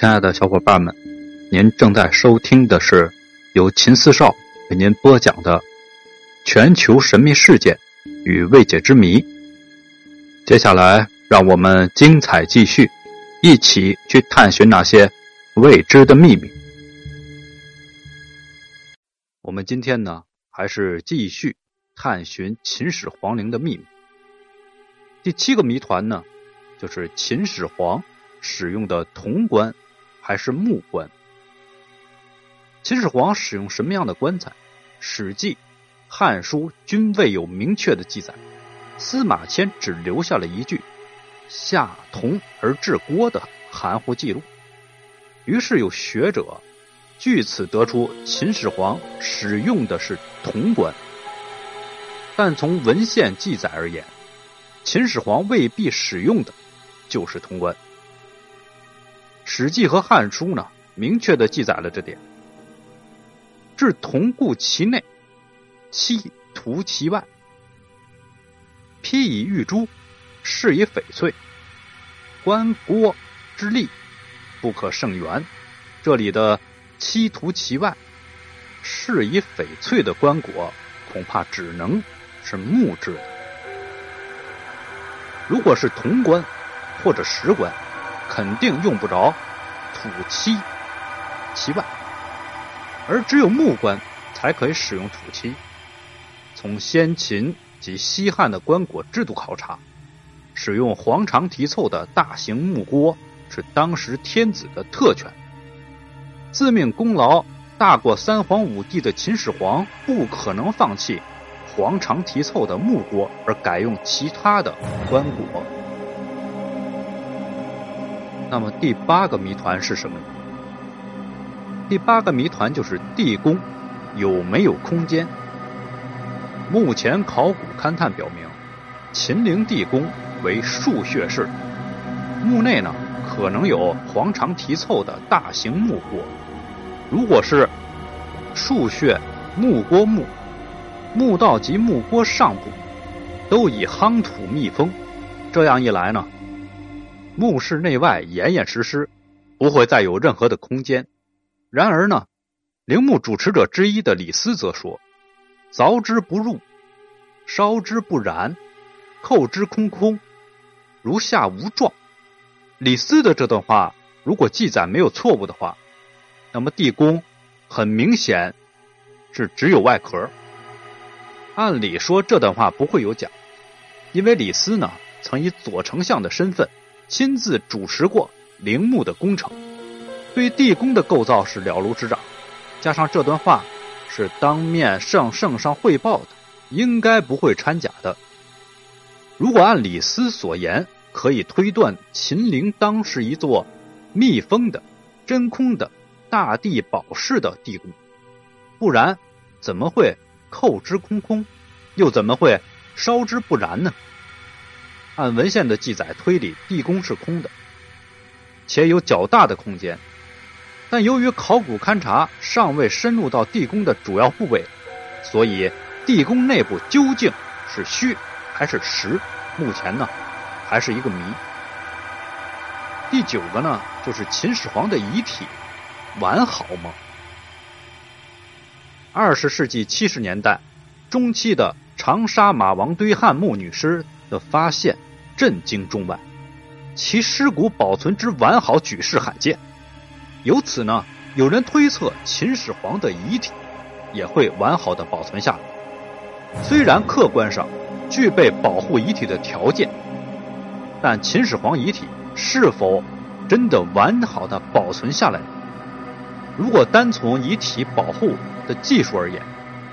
亲爱的小伙伴们，您正在收听的是由秦四少为您播讲的《全球神秘事件与未解之谜》。接下来，让我们精彩继续，一起去探寻那些未知的秘密。我们今天呢，还是继续探寻秦始皇陵的秘密。第七个谜团呢，就是秦始皇使用的铜棺还是木棺？秦始皇使用什么样的棺材？《史记》《汉书》均未有明确的记载。司马迁只留下了一句“下铜而制锅”的含糊记录。于是有学者据此得出秦始皇使用的是铜棺，但从文献记载而言。秦始皇未必使用的就是铜棺，《史记》和《汉书》呢，明确的记载了这点。置铜固其内，漆涂其外，披以玉珠，饰以翡翠，棺椁之力不可胜圆。这里的漆涂其外，饰以翡翠的棺椁，恐怕只能是木质的。如果是铜棺或者石棺，肯定用不着土漆其外，而只有木棺才可以使用土漆。从先秦及西汉的棺椁制度考察，使用黄长题凑的大型木锅是当时天子的特权。自命功劳大过三皇五帝的秦始皇，不可能放弃。黄长题凑的木锅，而改用其他的棺椁。那么第八个谜团是什么呢？第八个谜团就是地宫有没有空间？目前考古勘探表明，秦陵地宫为竖穴式，墓内呢可能有黄长题凑的大型木椁。如果是竖穴木锅墓。墓道及墓锅上部都以夯土密封，这样一来呢，墓室内外严严实实，不会再有任何的空间。然而呢，陵墓主持者之一的李斯则说：“凿之不入，烧之不燃，扣之空空，如下无状。”李斯的这段话如果记载没有错误的话，那么地宫很明显是只有外壳。按理说这段话不会有假，因为李斯呢曾以左丞相的身份亲自主持过陵墓的工程，对地宫的构造是了如指掌。加上这段话是当面向圣上汇报的，应该不会掺假的。如果按李斯所言，可以推断秦陵当是一座密封的、真空的大地宝式的地宫，不然怎么会？扣之空空，又怎么会烧之不燃呢？按文献的记载推理，地宫是空的，且有较大的空间。但由于考古勘察尚未深入到地宫的主要部位，所以地宫内部究竟是虚还是实，目前呢还是一个谜。第九个呢，就是秦始皇的遗体完好吗？二十世纪七十年代中期的长沙马王堆汉墓女尸的发现震惊中外，其尸骨保存之完好举世罕见。由此呢，有人推测秦始皇的遗体也会完好的保存下来。虽然客观上具备保护遗体的条件，但秦始皇遗体是否真的完好的保存下来？如果单从遗体保护的技术而言，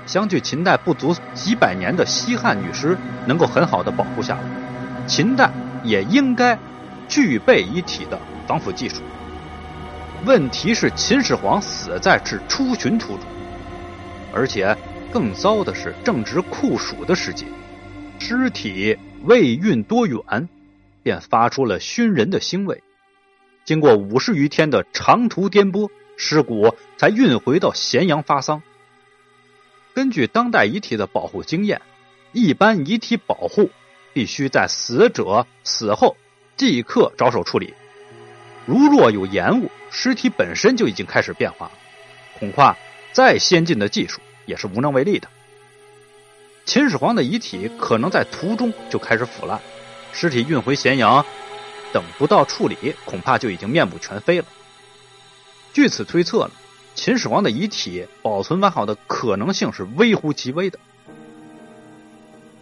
相距秦代不足几百年的西汉女尸能够很好的保护下来，秦代也应该具备一体的防腐技术。问题是秦始皇死在是出巡途中，而且更糟的是正值酷暑的时节，尸体未运多远，便发出了熏人的腥味。经过五十余天的长途颠簸。尸骨才运回到咸阳发丧。根据当代遗体的保护经验，一般遗体保护必须在死者死后即刻着手处理。如若有延误，尸体本身就已经开始变化了，恐怕再先进的技术也是无能为力的。秦始皇的遗体可能在途中就开始腐烂，尸体运回咸阳，等不到处理，恐怕就已经面目全非了。据此推测呢，秦始皇的遗体保存完好的可能性是微乎其微的。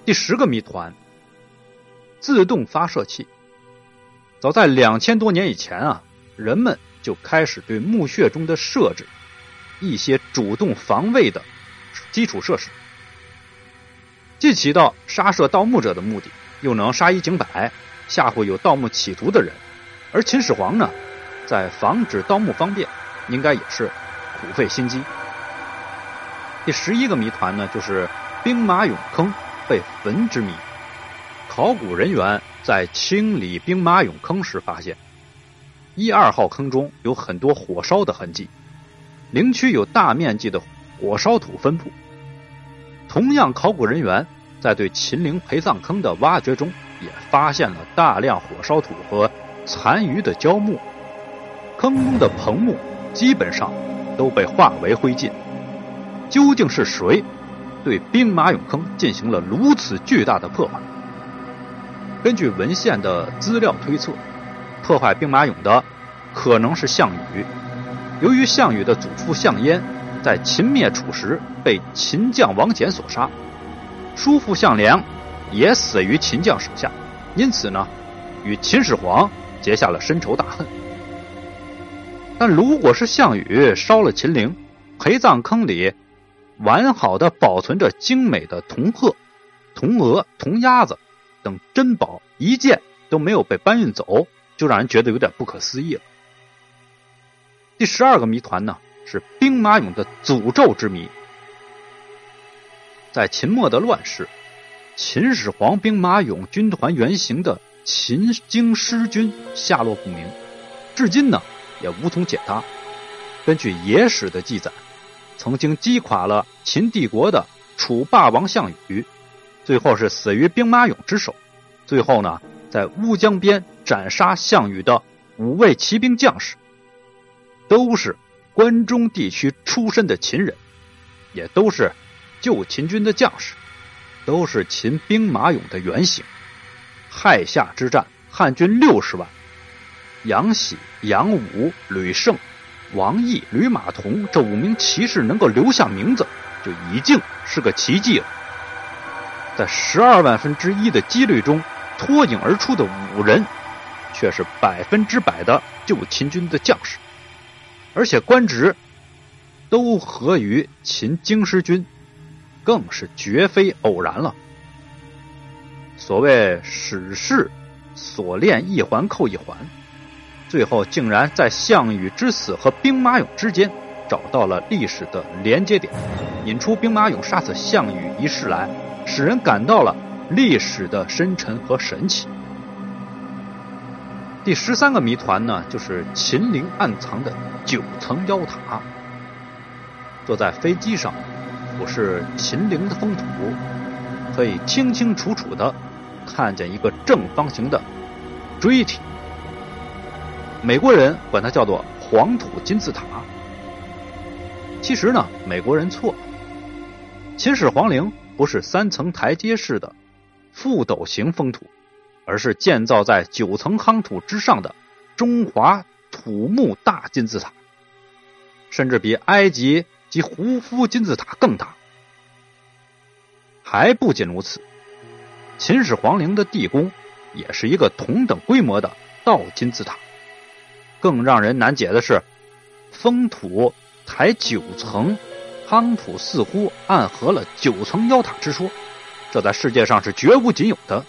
第十个谜团：自动发射器。早在两千多年以前啊，人们就开始对墓穴中的设置一些主动防卫的基础设施，既起到杀射盗墓者的目的，又能杀一儆百，吓唬有盗墓企图的人。而秦始皇呢，在防止盗墓方面，应该也是苦费心机。第十一个谜团呢，就是兵马俑坑被焚之谜。考古人员。在清理兵马俑坑时，发现一二号坑中有很多火烧的痕迹，陵区有大面积的火烧土分布。同样，考古人员在对秦陵陪葬坑的挖掘中，也发现了大量火烧土和残余的焦木，坑中的棚木基本上都被化为灰烬。究竟是谁对兵马俑坑进行了如此巨大的破坏？根据文献的资料推测，破坏兵马俑的可能是项羽。由于项羽的祖父项燕在秦灭楚时被秦将王翦所杀，叔父项梁也死于秦将手下，因此呢，与秦始皇结下了深仇大恨。但如果是项羽烧了秦陵，陪葬坑里完好的保存着精美的铜鹤、铜鹅、铜鸭子。等珍宝一件都没有被搬运走，就让人觉得有点不可思议了。第十二个谜团呢，是兵马俑的诅咒之谜。在秦末的乱世，秦始皇兵马俑军团原型的秦京师军下落不明，至今呢也无从解答。根据野史的记载，曾经击垮了秦帝国的楚霸王项羽。最后是死于兵马俑之手。最后呢，在乌江边斩杀项羽的五位骑兵将士，都是关中地区出身的秦人，也都是旧秦军的将士，都是秦兵马俑的原型。亥下之战，汉军六十万，杨喜、杨武、吕胜、王毅、吕马童这五名骑士能够留下名字，就已经是个奇迹了。在十二万分之一的几率中脱颖而出的五人，却是百分之百的旧秦军的将士，而且官职都合于秦京师军，更是绝非偶然了。所谓史事所链一环扣一环，最后竟然在项羽之死和兵马俑之间找到了历史的连接点，引出兵马俑杀死项羽一事来。使人感到了历史的深沉和神奇。第十三个谜团呢，就是秦陵暗藏的九层妖塔。坐在飞机上，俯视秦陵的风土，可以清清楚楚的看见一个正方形的锥体。美国人管它叫做黄土金字塔。其实呢，美国人错了，秦始皇陵。不是三层台阶式的覆斗形封土，而是建造在九层夯土之上的中华土木大金字塔，甚至比埃及及胡夫金字塔更大。还不仅如此，秦始皇陵的地宫也是一个同等规模的倒金字塔。更让人难解的是，封土抬九层。夯土似乎暗合了九层妖塔之说，这在世界上是绝无仅有的。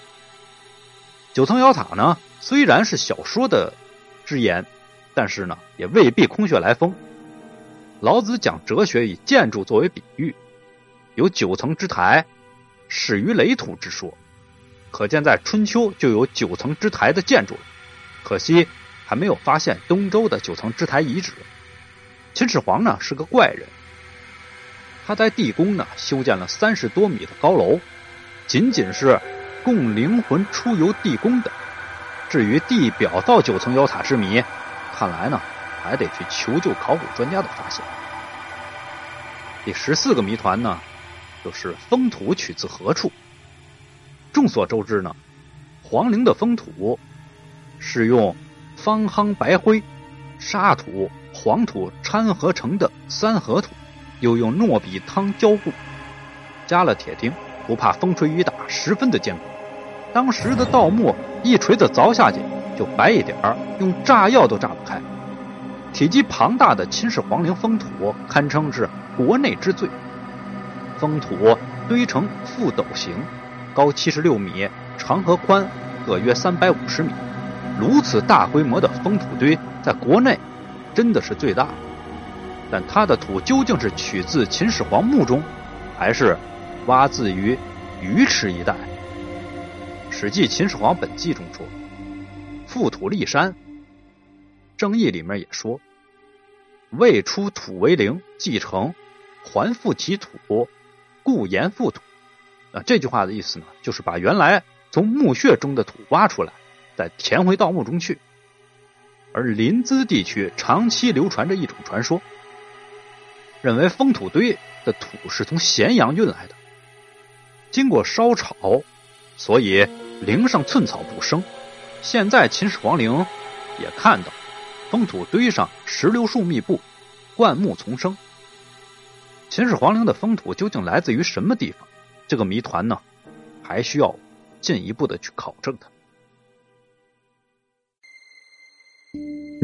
九层妖塔呢，虽然是小说的之言，但是呢，也未必空穴来风。老子讲哲学以建筑作为比喻，有九层之台，始于垒土之说，可见在春秋就有九层之台的建筑了。可惜还没有发现东周的九层之台遗址。秦始皇呢是个怪人。他在地宫呢修建了三十多米的高楼，仅仅是供灵魂出游地宫的。至于地表造九层妖塔之谜，看来呢，还得去求救考古专家的发现。第十四个谜团呢，就是封土取自何处？众所周知呢，皇陵的封土是用方夯白灰、沙土、黄土掺合成的三合土，又用糯米汤浇固，加了铁钉，不怕风吹雨打，十分的坚固。当时的盗墓一锤子凿下去就白一点儿，用炸药都炸不开。体积庞大的秦始皇陵封土堪称是国内之最，封土堆成覆斗形，高七十六米，长和宽各约三百五十米。如此大规模的封土堆，在国内真的是最大。但它的土究竟是取自秦始皇墓中，还是挖自于鱼池一带？《史记·秦始皇本纪》中说：“覆土立山。”《正义》里面也说：“未出土为陵，继承还复其土，故言覆土。”啊，这句话的意思呢，就是把原来从墓穴中的土挖出来，再填回盗墓中去。而临淄地区长期流传着一种传说。认为封土堆的土是从咸阳运来的，经过烧炒，所以陵上寸草不生。现在秦始皇陵也看到封土堆上石榴树密布，灌木丛生。秦始皇陵的封土究竟来自于什么地方？这个谜团呢，还需要进一步的去考证它。